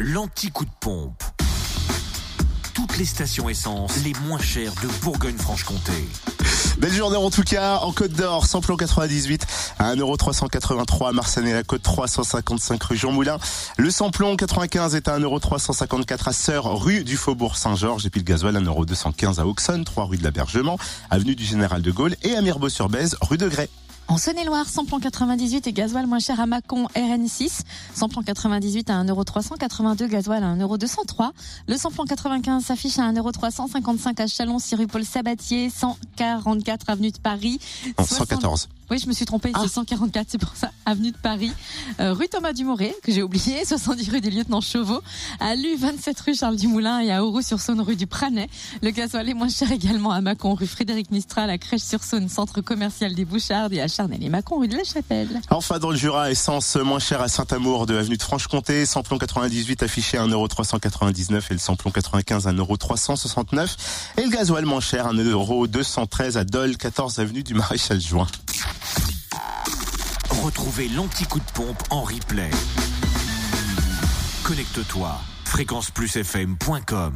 l'anti-coup de pompe. Toutes les stations essence les moins chères de Bourgogne-Franche-Comté. Belle journée en tout cas, en Côte d'Or, samplon 98 à 1,383€ à Marseille la Côte 355 rue Jean Moulin. Le samplon 95 est à 1,354€ à Sœur, rue du Faubourg Saint-Georges. Et puis le gasoil 1,215€ à Auxonne, 3 rue de l'Abergement, avenue du Général de Gaulle et à Mirbeau-sur-Bèze, rue de Grès. En Saône-et-Loire, samplon 98 et gasoil moins cher à Mâcon RN6. Samplon 98 à 1,382€, gasoil à 1,203€. Le samplon 95 s'affiche à 1,355€ à Chalon, 6 rue Paul Sabatier, 144 avenue de Paris. Non, 114. Oui, je me suis trompée, c'est 144, c'est pour ça. Avenue de Paris, euh, rue Thomas Dumoré, que j'ai oublié, 70 rue des Lieutenants Chauveau, à Lu 27 rue Charles Dumoulin et à Auroux-sur-Saône rue du Pranet. Le gasoil est moins cher également à Mâcon, rue Frédéric Mistral, à Crèche-sur-Saône, centre commercial des Bouchardes et à Charnel et Mâcon, rue de la Chapelle. Enfin, dans le Jura, essence moins cher à Saint-Amour de avenue de Franche-Comté, samplon 98 affiché à 1,399€ et le samplon 95 à 1,369€ et le gasoil moins cher à 1,213€ à Dole, 14 avenue du Maréchal Juin. Retrouvez l'anti-coup de pompe en replay. Connecte-toi fréquenceplusfm.com